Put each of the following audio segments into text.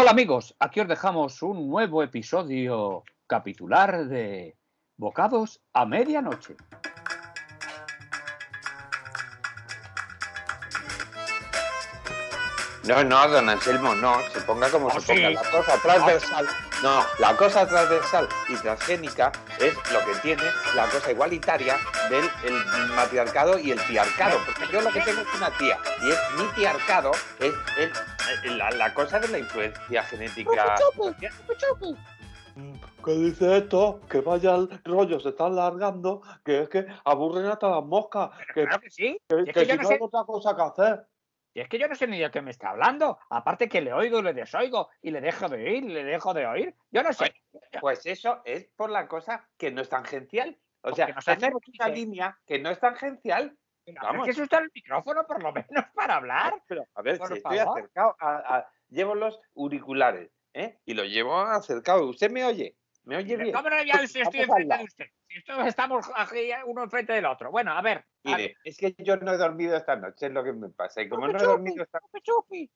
Hola amigos, aquí os dejamos un nuevo episodio capitular de Bocados a Medianoche. No, no, don Anselmo, no, se ponga como Oh, se ponga. sí. La cosa transversal, no, la cosa transversal y transgénica es lo que tiene la cosa igualitaria del el matriarcado y el tiarcado. Porque yo lo que tengo es una tía y es mi tiarcado, es, eh, la, la cosa de la influencia genética. ¿Qué dice esto? Que vaya el rollo, se está alargando, que es que aburren hasta las moscas, que, Claro que sí. que- es que que yo si no no sé- hay otra cosa que hacer. Y es que yo no sé ni de qué me está hablando. Aparte que le oigo y le desoigo y le dejo de oír le dejo de oír. Yo no sé. Pues eso es por la cosa que no es tangencial. O sea, Porque no tenemos una línea que no es tangencial. Vamos. Es que en el micrófono por lo menos para hablar. Pero, a ver, Por si estoy acercado, a, a- llevo los auriculares, ¿eh? Y los llevo acercado. ¿Usted me oye? ¿Me oye bien? ¿Cómo no ya si estoy Vamos al enfrente de usted? Si estamos aquí uno enfrente del otro. Bueno, a ver. a Mire, es que yo no he dormido esta noche, es lo que me pasa. Y como no he Chupi, dormido esta chupi.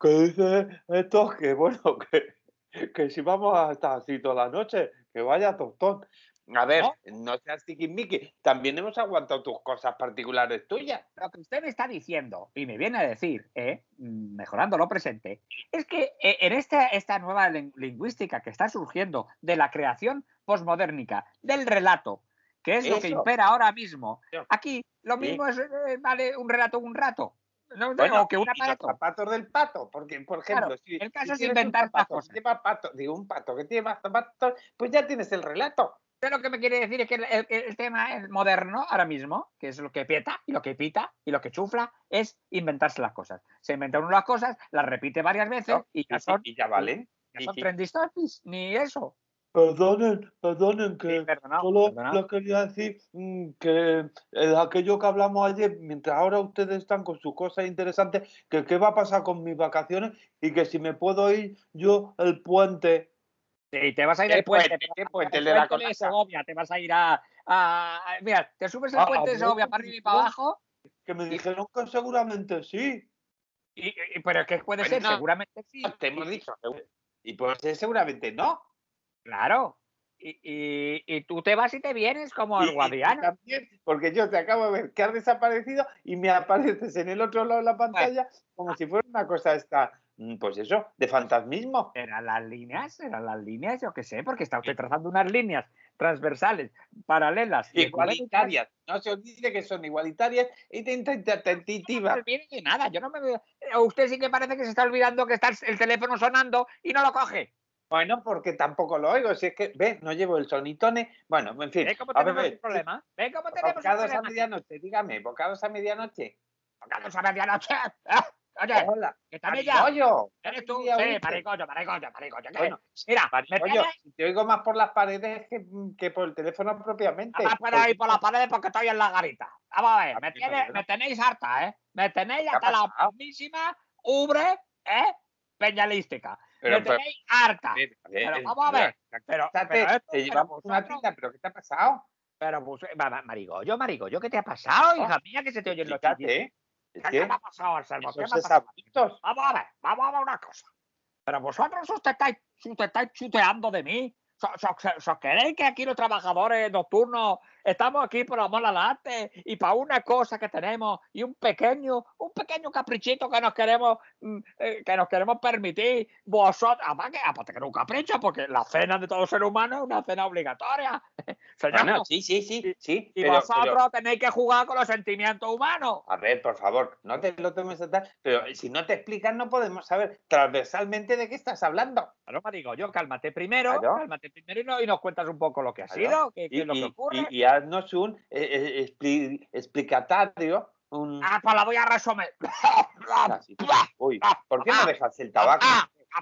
¿Qué dice esto? Que bueno, que, que si vamos a estar así toda la noche, que vaya tostón. A ver, ¿No? no, seas tiquismiqui. También hemos aguantado tus cosas particulares tuyas. Lo que usted me está diciendo y me viene a decir, eh, mejorando lo presente, es que eh, en esta, esta nueva lingüística que está surgiendo de la creación posmodérnica, del relato, que es lo que impera ahora mismo, aquí lo Sí. mismo es, eh, vale un relato un rato. No, Bueno, o que un los zapatos del pato, porque, por ejemplo, Claro, si, el si caso es inventar más cosas. lleva pato, digo, un pato que lleva zapatos, pues ya tienes el relato. Usted lo que me quiere decir es que el, el- el tema es moderno ahora mismo, que es lo que pieta y lo que pita y lo que chufla, es inventarse las cosas. Se inventa uno las cosas, las repite varias veces ¿no? y ya son, y ya valen. ya son topics, ni eso. Perdonen, perdonen, que Sí, perdonado, solo perdonado. les quería decir mm, que eh, aquello que hablamos ayer, mientras ahora ustedes están con sus cosas interesantes, que qué va a pasar con mis vacaciones y que si me puedo ir yo el puente. Sí, te vas a ir ¿Qué al puente. puente? pero ¿Qué al puente? El de la de. Segovia, te vas a ir a, a- a- Mira, te subes el Ah, puente de Segovia Brooklyn, para arriba y para abajo, Que me dijeron que seguramente sí. y, y- pero es que puede Bueno, ser, no. seguramente sí. Te hemos dicho. Y pues eh, seguramente no. Claro. Y, y- y tú te vas y te vienes como el guardián. también, porque yo te acabo de ver que has desaparecido y me apareces en el otro lado de la pantalla como si fuera una cosa esta, pues eso, de fantasmismo. Eran las líneas, eran las líneas, yo qué sé, porque está usted trazando unas líneas transversales, paralelas. Igualitarias. No se olvide que son igualitarias y No tentativas. me olvide de nada, yo no me veo- eh, Usted sí que parece que se está olvidando que está el teléfono sonando y no lo coge. Bueno, porque tampoco lo oigo. Si es que, ve, no llevo el sonitone. Bueno, en fin. ¿Ve cómo a tenemos un problema? ¿Ve cómo tenemos un Bocados a problema? medianoche, dígame, bocados a medianoche. Bocados a medianoche. Ah, Oye, Hola, que también ya. ¿Eres tú? Sí, maricocho, maricocho. ¿qué? Bueno, Mira, tienes te oigo más por las paredes que, que por el teléfono propiamente. más por ahí por las paredes porque estoy en la garita. Vamos a ver, Ah, me, tiene- pero me tenéis harta, ¿eh? Me tenéis ¿Qué ha hasta la mismísima ubre, ¿eh? Peñalística. Pero, me pero, tenéis harta. a a ver, Pero vamos a ver, pero- Quítate, pero esto- te pero llevamos una tinta, pero ¿qué te ha pasado? Pero, pues, Marigollo, Marigollo, ¿qué te ha pasado, No, hija mía, que se te oyen los Fíjate, ¿Qué que me ha pasado, Anselmo? ¿Qué ha esos pasado? sabitos. Vamos a ver, vamos a ver una cosa. Pero vosotros os estáis, os estáis chuteando de mí. ¿So- so- so- so queréis que aquí los trabajadores nocturnos estamos aquí por amor al arte y para una cosa que tenemos y un pequeño, un pequeño caprichito que nos queremos, mm, eh, que nos queremos permitir vosotros, además que aparte que no es un capricho, porque la cena de todo ser humano es una cena obligatoria. Señor, Bueno, sí, sí, sí, sí. y pero- vosotros pero- tenéis que jugar con los sentimientos humanos. A ver, por favor, no te lo tomes a tal, pero si no te explicas no podemos saber transversalmente de qué estás hablando. Claro, digo yo, cálmate primero, cálmate primero y, no- y nos cuentas un poco lo que ha sido, qué, qué Y, es lo que ocurre. y- y haznos un eh, eh, expli- explicatario, un... Ah, pues la voy a resumir. Ah. Uy, ¿por qué no dejas el tabaco?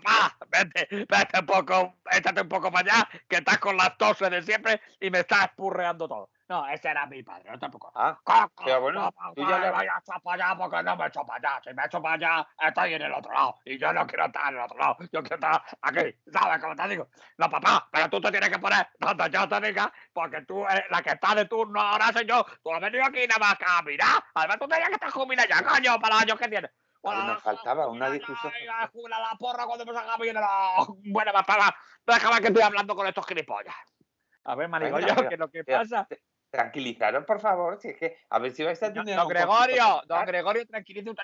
Papá, papá, vete, vete un poco, échate un poco para allá, que estás con las toses de siempre y me estás purreando todo. No, ese era mi padre, no tampoco. Ah, Coco, Pero bueno, no, tú no ya le- vayas a para allá porque no me echo para allá. Si me echo para allá, estoy en el otro lado. Y yo no quiero estar en el otro lado. Yo quiero estar aquí. ¿Sabes cómo te digo? No, papá, pero tú te tienes que poner donde yo te diga, porque tú eres la que está de turno ahora soy yo. Tú has venido aquí nada más a mirar. Además, tú tenías que estar jubilada ya, coño, para los años que tienes. Nos faltaba una discusión. La, la, la porra cuando hemos acabado bien la... Bueno, papá, déjame que estoy hablando con estos gilipollas. A ver, Marigollo, Venga, ¿qué es lo que pero- pasa? Tranquilizaros, por favor, si es que a ver si vais a Don, tener. don un Gregorio, don Gregorio, tranquilice usted.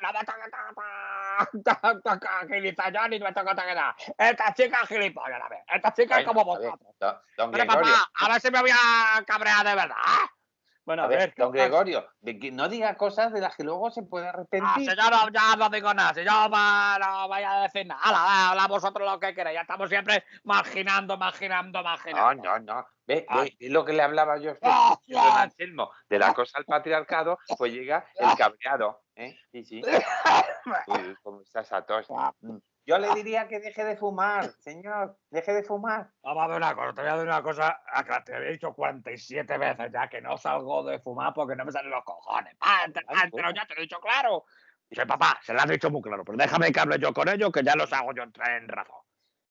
Yo ni me toca nada. Esta chica es gilipollas, la vez. Esta chica es como a ver, vosotros. don, don Pero Gregorio, papá, a ver si me voy a cabrear de verdad. Bueno, a ver, ¿qué don? Gregorio, de que no diga cosas de las que luego se puede Ah, arrepentir. si yo no, ya no digo nada, si yo va- no vaya a decir nada. Hala, habla vosotros lo que queréis. Ya estamos siempre marginando, marginando, No, marginando. no, no. Ve, Ah. ve, lo que le hablaba yo a usted, Ah, don Anselmo, de la cosa al patriarcado, pues llega el cabreado. ¿eh? Sí, sí. Uy, cómo está esa tos. Yo le diría que deje de fumar, señor, deje de fumar. Vamos a ver una cosa, te voy a decir una cosa, acá te había dicho 47 veces ya que no salgo de fumar porque no me salen los cojones. Ah, te- ah, pero ya te lo he dicho claro. Dice, papá, se lo has dicho muy claro, pero déjame que hable yo con ellos que ya los hago yo entrar en razón.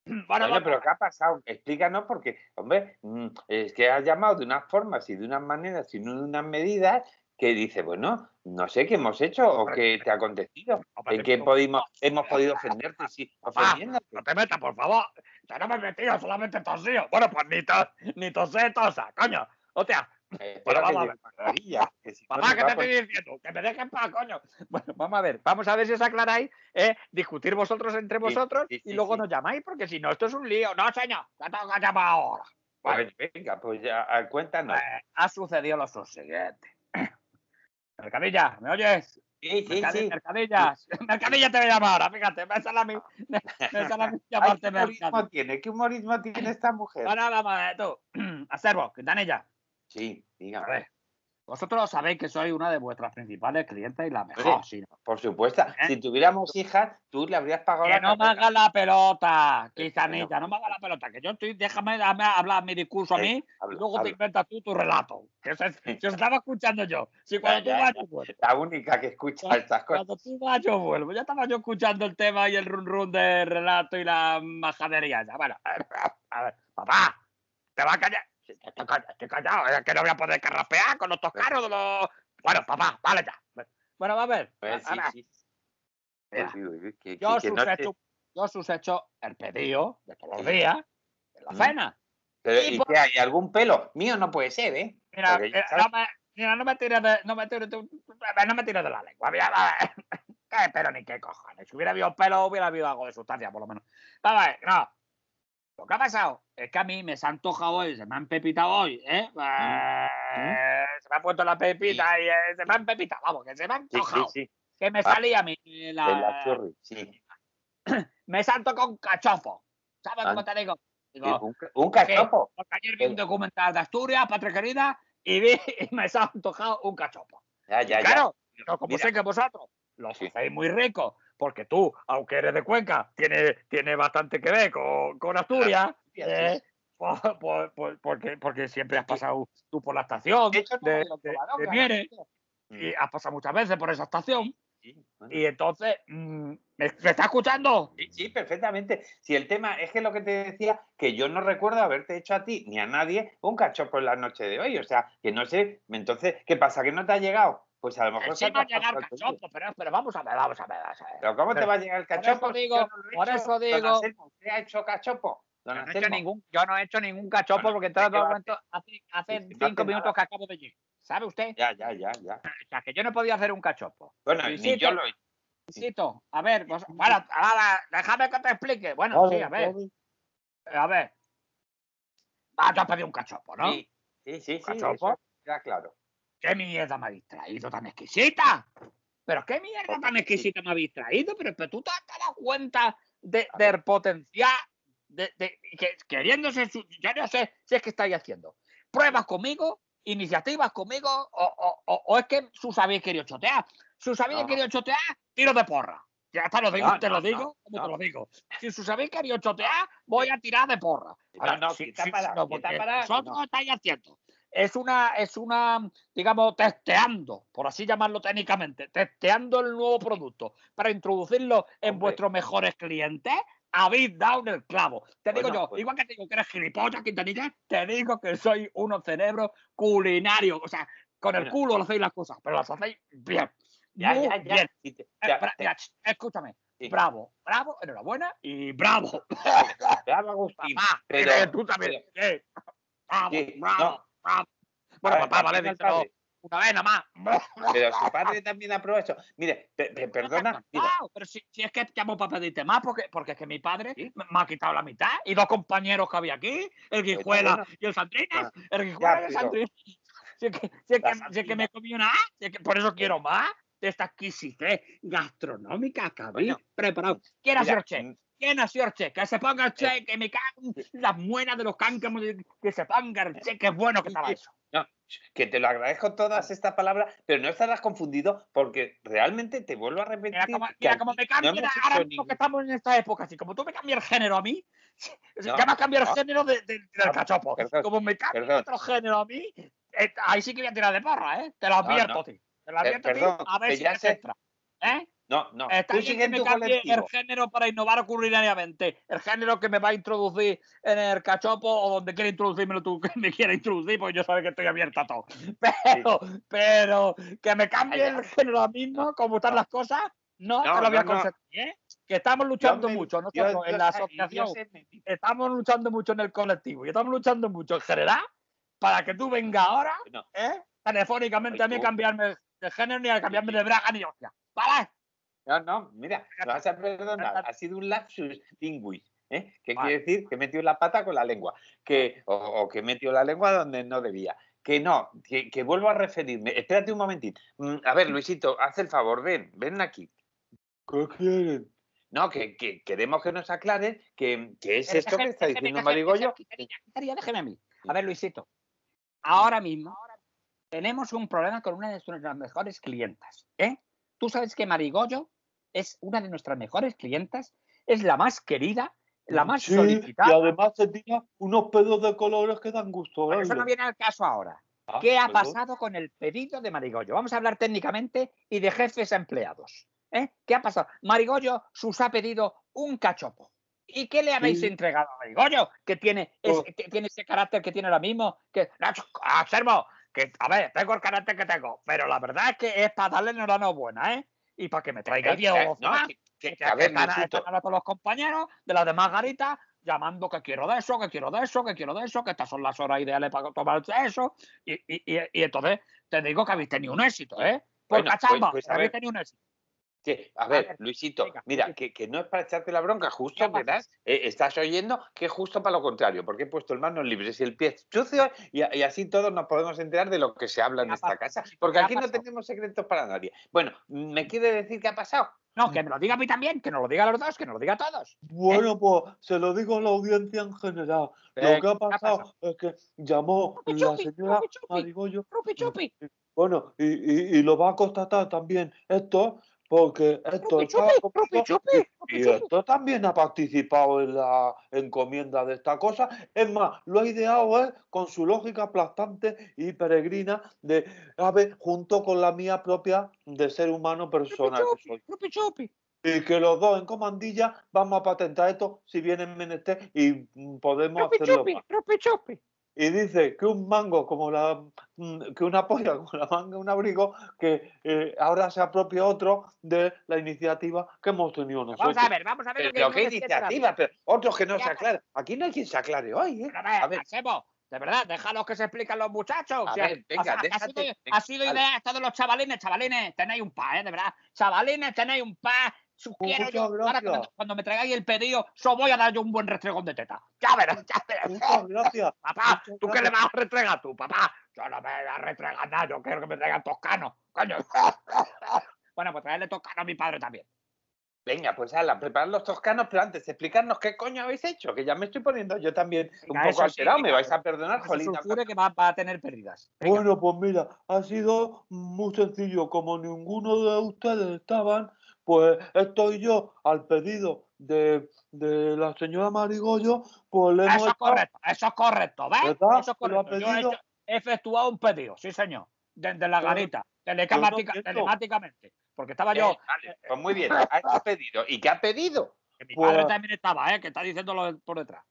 Bueno, Oye, pero ¿qué ha pasado? Explícanos porque, hombre, mm, es que has llamado de unas formas y de unas maneras y no de unas medidas que dice, bueno, no sé qué hemos hecho o qué te ha acontecido. ¿En qué podimos, hemos podido ofenderte? Sí, no te metas, por favor. Ya no me he metido, solamente tosío. Bueno, pues ni, tos, ni tosé, tosa, coño. Hostia, Eh, espera vamos que a que si no papá, ¿qué te estoy diciendo? Que me dejen paz, coño. Bueno, vamos a ver, vamos a ver si os aclaráis, eh, discutir vosotros entre vosotros sí, y sí, luego nos llamáis, porque si no, esto es un lío. No, señor, ya tengo que llamar ahora. A ver, venga, pues ya, cuéntanos. Eh, ha sucedido lo siguiente. Mercadilla, ¿me oyes? Sí, sí, Mercadi- sí. Mercadilla, Mercadilla te voy a llamar ahora, fíjate, me sale a mí, me, me sale a mí Ay, llamarte ¿Qué humorismo Mercadilla. tiene? ¿Qué humorismo tiene esta mujer? Ahora vamos a ver, tú, Acervo, Quintanilla, Sí, a dígame. ver, vosotros sabéis que soy una de vuestras principales clientes y la mejor. Por supuesto. ¿Eh? Si tuviéramos hijas, tú le habrías pagado Que la no me hagas la pelota, Quintanilla, no me hagas la pelota, que yo estoy, déjame, déjame hablar mi discurso a Eh, mí y luego te inventas tú tu relato. Que se, os estaba escuchando yo, si cuando Ya, tú vas, yo vuelvo. La única que escucha estas cosas. Cuando tú vas, yo vuelvo. Ya estaba yo escuchando el tema y el run run de relato y la majadería. Ya, bueno, a ver, papá, te vas a callar. Estoy callado, estoy callado, es que no voy a poder carrapear con los toscaros de los. Bueno, papá, vale ya. Bueno, va a ver. Pues a sí, ver, sí. mira, Uy, uy, uy, que- yo, que- no te- yo hecho el pedido de todos los días, de la Mm. cena. Pero, y ¿y por- qué hay? ¿Algún pelo? Mío no puede ser, ¿eh? Mira, eh, sabes- no me, mira, no me tires de, no me tires de, no me tires de la lengua. Mira, va a ver. ¿Qué pelo ni qué cojones? Si hubiera habido pelo, hubiera habido algo de sustancia, por lo menos. Vamos a ver, no. Lo que ha pasado es que a mí me se ha antojado hoy, se me han pepitado hoy, ¿eh? Eh, Se me ha puesto la pepita y eh, se me han pepitado, vamos, que se me han Sí, sí, antojado. sí. Que me Ah, salía a mí De la, la churri, sí. me salto con cachofo. ¿Sabes Ah. cómo te digo? Sí, Digo, Un, un cachopo. porque ayer vi un documental de Asturias, patria querida, y vi y me se ha antojado un cachopo. Ya, ya, ya. claro, pero como Mira. sé que vosotros lo Sí. hacéis muy rico, porque tú, aunque eres de Cuenca, tiene, tiene bastante que ver con, con Asturias, eh, pues, pues- pues- porque, porque siempre has pasado tú por la estación De de, de- de. Mieres, y has pasado muchas veces por esa estación, Sí, bueno. y entonces, mm, ¿me, me está escuchando? Sí, sí, perfectamente. Si el tema es que lo que te decía, que yo no recuerdo haberte hecho a ti ni a nadie un cachopo en la noche de hoy. O sea, que no sé, entonces, ¿qué pasa? ¿Que no te ha llegado? Pues a lo mejor Sí va a llegar el cachopo, pero, pero vamos a ver, vamos a ver. vamos a ver. Pero ¿cómo te va a llegar el por cachopo? eso si digo- he por eso digo- ¿Usted ha hecho cachopo? Yo no, he hecho ningún, yo no he hecho ningún cachopo Bueno, porque en todo momento hace, hace no cinco minutos nada. que acabo de llegar. ¿Sabe usted? Ya, ya, ya, ya. O sea, que yo no podía hacer un cachopo. Bueno, ni Luisito, yo lo he. Luisito, a ver, vos- bueno, ahora, déjame que te explique. Bueno, sí, a ver, a ver. Ah, tú has pedido un cachopo, ¿no? Sí, sí, sí. Cachopo. eso queda claro. ¿Qué mierda me habéis traído tan exquisita? ¿Pero qué mierda tan exquisita me habéis traído? Pero, pero tú te has dado cuenta de, del potencial, de, de- que queriéndose, yo no sé si es que estáis haciendo pruebas conmigo, iniciativas conmigo, o, o- o- o es que sus habéis querido chotear. Sus habéis No. querido chotear, tiro de porra. Ya te lo digo, No, te no, lo digo, como te lo digo. Si sus habéis querido chotear, voy a tirar de porra. No, no, para, porque para, vosotros estáis haciendo. Es una, es una, digamos, testeando, por así llamarlo técnicamente, testeando el nuevo producto para introducirlo en vuestros mejores clientes. Habéis dado en el clavo. Te digo Bueno, yo, pues- igual que te digo que eres gilipollas, Quintanilla, te digo que soy unos cerebros culinarios. O sea, con el Mira. culo lo hacéis las cosas, pero las hacéis bien. Ya, muy ya, ya. bien. Te- Eh, ya, te- mira, ch, escúchame. Sí. Bravo, bravo, enhorabuena y bravo. Bravo, Agustín. Papá, pero- eh, tú también. Bravo, Sí, bravo, no. bravo. A Bueno, ver, papá, vale, díselo una vez nada más. Pero su padre también aprueba eso. Mire, pe- pe- perdona, mira, pero si, si es que llamo para pedirte más, porque, porque es que mi padre ¿Sí? me, me ha quitado la mitad y dos compañeros que había aquí, el Guijuela bueno. y el Sandrinas, Ah, el Guijuela y el Sandrinas. Si es que, si es que, si es que me comí una, si es que por eso quiero más de esta exquisitez gastronómica que habéis Bueno, preparado. ¿Quién ha sido mira, el chef? Que se ponga el chef, que me cago las muelas de los cáncamos, que se ponga el chef, que es bueno que estaba eso. No, que te lo agradezco todas estas palabras, pero no estarás confundido porque realmente te vuelvo a repetir. Mira cómo me no cambia hemos ahora mismo que estamos en esta época, así como tú me cambias el género a mí, No, ya me has cambiado el género de- de- del cachopo. perdón, como me cambias perdón. otro género a mí, eh, ahí sí que voy a tirar de porra, ¿eh? Te lo advierto ti. Te lo advierto a ti, perdón, a ver si ya te entra. ¿Eh? No, no. Está Tú bien que me cambie el género para innovar culinariamente. El género que me va a introducir en el cachopo o donde quiera introducírmelo tú que me quiera introducir, porque yo sabes que estoy abierta a todo. Pero, pero que me cambie el género ahora mismo, como están No. las cosas, no, No, te lo voy a consentir, ¿eh? Que estamos luchando me- mucho Yo- nosotros en la asociación, me- estamos luchando mucho en el colectivo y estamos luchando mucho en general para que tú vengas ahora, No. ¿eh? Telefónicamente Ay, a mí tú. cambiarme de género ni a cambiarme de braga ni hostia. ¿Vale? No, no, mira, me vas a perdonar, ha sido un lapsus linguis, ¿eh? Vale. quiere decir que metió la pata con la lengua, que, o, o que metió la lengua donde no debía. Que no, que, que vuelvo a referirme. Espérate un momentín. Mm, A ver, Luisito, haz el favor, ven, ven aquí. ¿Qué quieren? No, que, que queremos que nos aclaren que, que es Pero esto que está diciendo Marigollo. déjeme a mí. A ver, Luisito. Ahora mismo tenemos un problema con una de nuestras mejores clientas. ¿eh? Tú sabes que Marigollo es una de nuestras mejores clientas, es la más querida, la más Sí, y solicitada. además se tira unos pedos de colores que dan gusto. Pero eso no viene al caso ahora. Ah, ¿Qué ha perdón. pasado con el pedido de Marigollo? Vamos a hablar técnicamente y de jefes a empleados. ¿eh? ¿Qué ha pasado? Marigollo sus ha pedido un cachopo. ¿Y qué le habéis Sí. entregado a Marigollo? Que tiene, ese, Oh. que tiene ese carácter que tiene ahora mismo. Que, observo, que, a ver, tengo el carácter que tengo, pero la verdad es que es para darle enhorabuena, ¿eh? Y para que me traiga Eh, 10 eh, euros no, más, que- a ver, todos los compañeros de las demás garitas llamando que quiero de eso, que quiero de eso, que quiero de eso, que estas son las horas ideales para tomar eso. Y, y, y, y entonces te digo que habéis tenido un éxito, ¿eh? Por Bueno, pues- cachamba, pues, a habéis tenido un éxito. Que, a A ver, ver, Luisito, venga, mira, que, que no es para echarte la bronca, justo, eh, estás oyendo que es justo para lo contrario, porque he puesto el manos libres y el pie sucio y, así todos nos podemos enterar de lo que se habla en ¿Qué ha esta pasado? casa, ¿Qué porque aquí no tenemos secretos para nadie. Bueno, ¿me quiere decir qué ha pasado? No, que me lo diga a mí también, que nos lo diga a los dos, que nos lo diga a todos. Bueno, pues se lo digo a la audiencia en general. Eh, lo que ha ¿qué ha pasado es que llamó Chupi, la chupi, señora chupi, chupi. Marigollo. Rupi chupi, Bueno, y, y- y lo va a constatar también esto, porque esto chupi, chupi, y esto también ha participado en la encomienda de esta cosa. Es más, lo ha ideado ¿eh? con su lógica aplastante y peregrina de, a ver, junto con la mía propia de ser humano persona que soy. Y que los dos en comandilla vamos a patentar esto si vienen menester y podemos hacerlo. más. Y dice que un mango como la mm, que una polla como la manga un abrigo que eh, ahora se apropia otro de la iniciativa que hemos tenido nosotros. Vamos a ver, vamos a ver. Pero lo que qué iniciativa, pero otros que no se aclaran. Aquí no hay quien se aclare hoy, ¿eh? A ver, A ver. Ansebo, de verdad, déjalos que se expliquen los muchachos. A o sea, ver, venga, ha- ha, déjate, sido, venga, ha sido idea esto de los chavalines, chavalines, tenéis un pa, ¿eh? De verdad. Chavalines, tenéis un pa. Quiero yo. Ahora cuando, cuando me traigáis el pedido, os voy a dar yo un buen restregón de teta. Ya verás, ya verás. Gracias. Papá, ¿tú qué le vas a restregar tú, papá? Yo no me voy a restregar nada, yo quiero que me traigan toscano. Coño. Bueno, pues traerle toscano a mi padre también. Venga, pues ala, preparar los toscanos, pero antes explicarnos qué coño habéis hecho, que ya me estoy poniendo yo también un poco sí, alterado, me vais a perdonar, Jolín. sulfure que va, va a tener pérdidas. Venga. Bueno, pues mira, ha sido muy sencillo. Como ninguno de ustedes estaban, pues estoy yo al pedido de, de la señora Marigollo, pues le hemos Eso es correcto, eso es correcto, ¿ves? ¿Verdad? Eso es ¿Me lo ha correcto. Yo he, pedido? hecho- he efectuado un pedido, sí, señor, desde la garita, telemática- telemáticamente. Porque estaba Eh, yo, vale, pues muy bien, ha pedido. ¿Y qué ha pedido? que mi Pues- padre también estaba, ¿eh? Que está diciéndolo por detrás.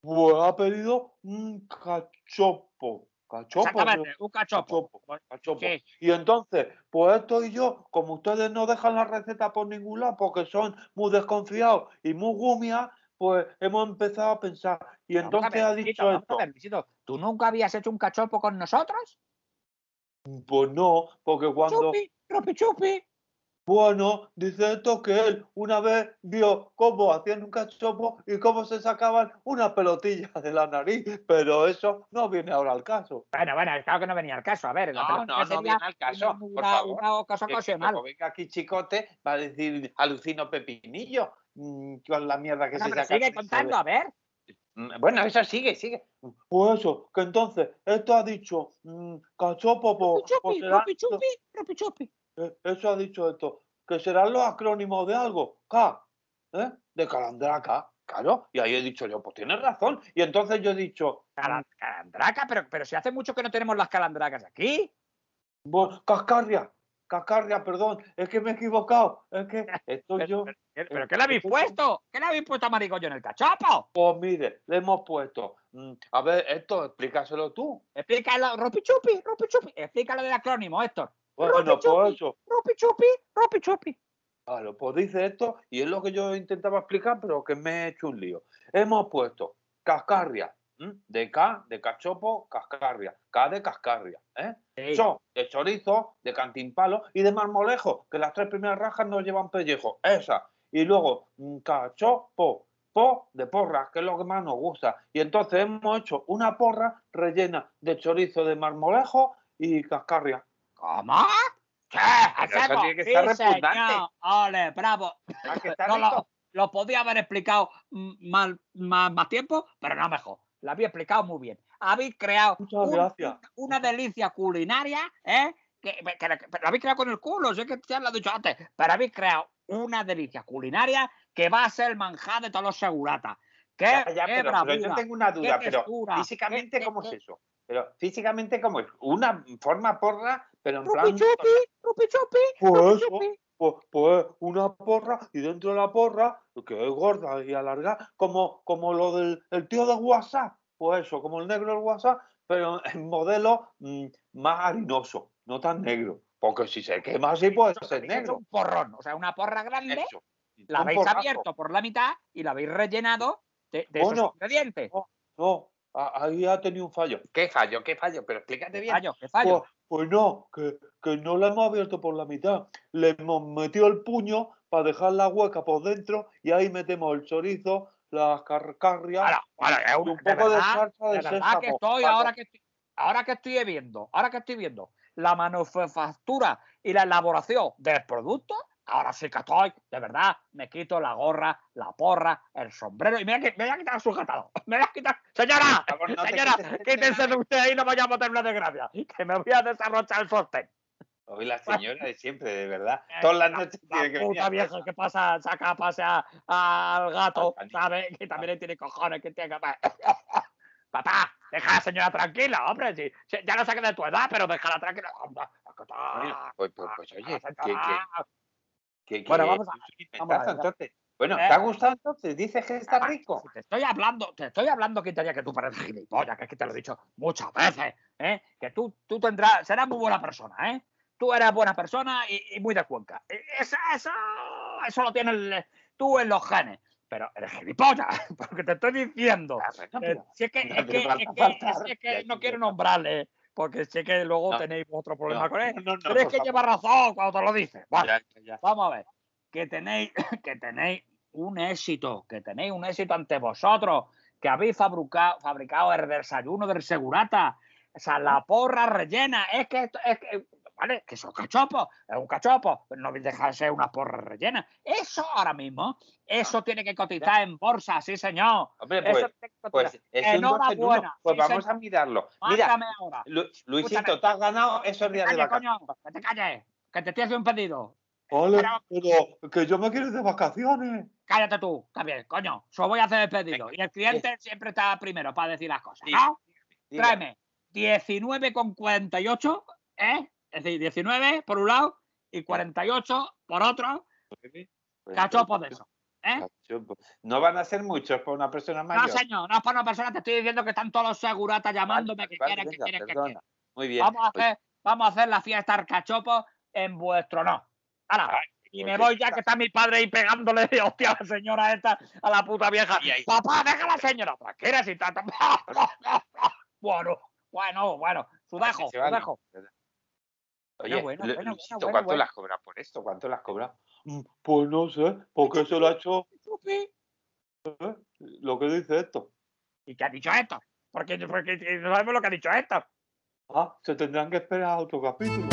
Pues ha pedido un cachopo. Cachopo. Exactamente, un cachopo. Cachopo, cachopo. Sí. Y entonces, pues esto y yo, como ustedes no dejan la receta por ningún lado porque son muy desconfiados y muy gumias, pues hemos empezado a pensar. Y entonces ha dicho esto. ver, Luisito, ¿Tú nunca habías hecho un cachopo con nosotros? Pues no, porque cuando, Chupi, ropi chupi. Bueno, dice esto que él una vez vio cómo hacían un cachopo y cómo se sacaban una pelotilla de la nariz, pero eso no viene ahora al caso. Bueno, bueno, claro que no venía al caso. A ver, la No, no, no viene al caso, una- por favor. una cosa Que ocasional. como venga aquí Chicote, va a decir alucino pepinillo mm, con la mierda que Bueno, se pero saca. sigue de contando, a ver. de- Bueno, eso sigue, sigue. Pues eso, que entonces esto ha dicho mm, cachopo, pues chupi, chupi, ropi chupi. Eh, Eso ha dicho esto, que serán los acrónimos de algo, K, ¿eh? De calandraca, claro. Y ahí he dicho yo, pues tienes razón. Y entonces yo he dicho, Cala- Calandraca, pero, pero si hace mucho que no tenemos las calandracas aquí. bueno, cascarria, cascarria, perdón, es que me he equivocado, es que estoy Pero, yo. pero- pero ¿qué le habéis puesto? ¿Qué le habéis puesto a Marigollo en el cachopo? Pues mire, le hemos puesto, mm, a ver, esto, explícaselo tú. Explícalo, ropi chupi, ropi chupi. Explícalo del acrónimo, Héctor. Bueno, pues eso, Ropi chupi, ropi chupi. Claro, pues dice esto, y es lo que yo intentaba explicar, pero que me he hecho un lío. Hemos puesto cascarria, ¿m? de K, de cachopo, cascarria, K de cascarria, ¿eh? Sí. Cho, de chorizo, de cantimpalo y de marmolejo, que las tres primeras rajas no llevan pellejo, esa. Y luego, mm, cachopo, po de porra, que es lo que más nos gusta. Y entonces hemos hecho una porra rellena de chorizo de marmolejo y cascarria. ¿Cómo? ¿Qué? ¿Hacemos? tiene que estar Sí, repugnante. señor. Ole, bravo. Ah, que No lo, lo podía haber explicado más, más, más tiempo, pero no mejor. Lo había explicado muy bien. Habéis creado Muchas un- una delicia culinaria, ¿eh? Que, que- que- pero lo habéis creado con el culo, sé que ya lo he dicho antes, pero habéis creado una delicia culinaria que va a ser el manjar de todos los seguratas. ¡Qué, Ya, ya, qué pero, pero yo tengo una duda, qué pero textura, físicamente, qué- ¿cómo qué- es eso? Pero físicamente, ¿cómo es? Una forma porra, pero en Rupi plan. chupi, rupi chupi, Pues eso, chupi. pues, pues una porra y dentro de la porra, que es gorda y alargada, como, como lo del el tío de WhatsApp, pues eso, como el negro del WhatsApp, pero en modelo mm, más harinoso, no tan negro. Porque si se quema así, puede ser negro. un porrón, o sea, una porra grande, Eso. la habéis porrazo. abierto por la mitad y la habéis rellenado de, de esos ingredientes. No, ahí ha tenido un fallo. ¿Qué fallo? ¿Qué fallo? Pero explícate ¿Qué bien. fallo? ¿Qué fallo? Pues, pues no, que, que no la hemos abierto por la mitad. Le hemos metido el puño para dejar la hueca por dentro y ahí metemos el chorizo, las carcarrias es y un- un de poco de verdad, de, de sésamo. que estoy, ahora que estoy, ahora que estoy viendo, ahora que estoy viendo la manufactura y la elaboración del producto, ahora sí que estoy, de verdad, me quito la gorra, la porra, el sombrero y me voy a, me voy a quitar el sujetador. Me voy a quitar. Señora, no señora, quítense de usted ahí, no vayamos a tener una desgracia. Que me voy a desarrollar el sostén. Hoy la señora de siempre, de verdad. Todas las noches La tiene que venir. puta vieja que pasa, saca a pasear al gato. ¿sabes? Que también tiene cojones, que tiene que... Papá, deja a la señora tranquila, hombre. Si, si- ya no sé que de tu edad, pero déjala tranquila. Hombre, que pues, pues, pues, oye, que, señora- que, que, Bueno, vamos a- vamos a entonces. Bueno, Eh, ¿te ha gustado entonces? Dices que está Ah, rico. Te estoy hablando, te estoy hablando, Quintanilla, que tú pareces gilipollas, que es que te lo he dicho muchas veces, ¿eh? Que tú, tú tendrás, serás muy buena persona, ¿eh? Tú eres buena persona y, y muy de Cuenca. E- Eso, eso, eso lo tienes el- tú en los genes. Pero eres gilipollas, porque te estoy diciendo. Ah, Eh, si es que, no quiero nombrarle, porque sé que luego No, tenéis otro problema no, con él. no, Pero es que lleva razón cuando te lo dice. Ya, ya. vamos a ver. Que tenéis, que tenéis un éxito, que tenéis un éxito ante vosotros, que habéis fabricado, fabricado el desayuno del segurata, o sea, la porra rellena. Es que esto, es que, ¿vale? Que son cachopos, es un cachopo, pero no deja de ser una porra rellena. Eso ahora mismo, eso tiene que cotizar en bolsa, sí, señor. Hombre, Eso pues, tiene que pues es un. Enhorabuena, Pues sí, vamos señor. a mirarlo. Mira, Mátame ahora. Lu- Luisito, Escúchame. te has ganado esos días de vacaciones. coño, que te calles, que te estoy haciendo un pedido. Ole, Pero- que yo me quiero ir de vacaciones. Cállate tú, también, coño. Solo voy a hacer el pedido. Y el cliente siempre está primero para decir las cosas, ¿no? Diga. Tráeme 19,48, ¿eh? Es decir, 19 por un lado y 48 por otro, Pues cachopos de eso. ¿eh? No van a ser muchos para una persona mayor. No, señor, no es para una persona, te estoy diciendo que están todos los seguratas llamándome Vale, que vale, quieren, que quieren, que quieren. Muy bien. Vamos a Pues, hacer, vamos a hacer la fiesta arcachopo en vuestro no. Ahora, y me pues voy ya que está mi padre ahí pegándole de hostia a la señora esta, a la puta vieja. Y ahí. Papá, deja a la señora tranquila si está. Bueno, bueno, bueno, su así dejo, se su vale. dejo. Oye, bueno, bueno, bueno, ¿cuánto bueno. le has cobrado por esto? ¿Cuánto le has cobrado? Mm, Pues no sé, porque se lo ha hecho. ¿eh? lo que dice esto. ¿Y qué ha dicho esto? Porque, porque no sabemos lo que ha dicho esto. Ah, se tendrán que esperar a otro capítulo.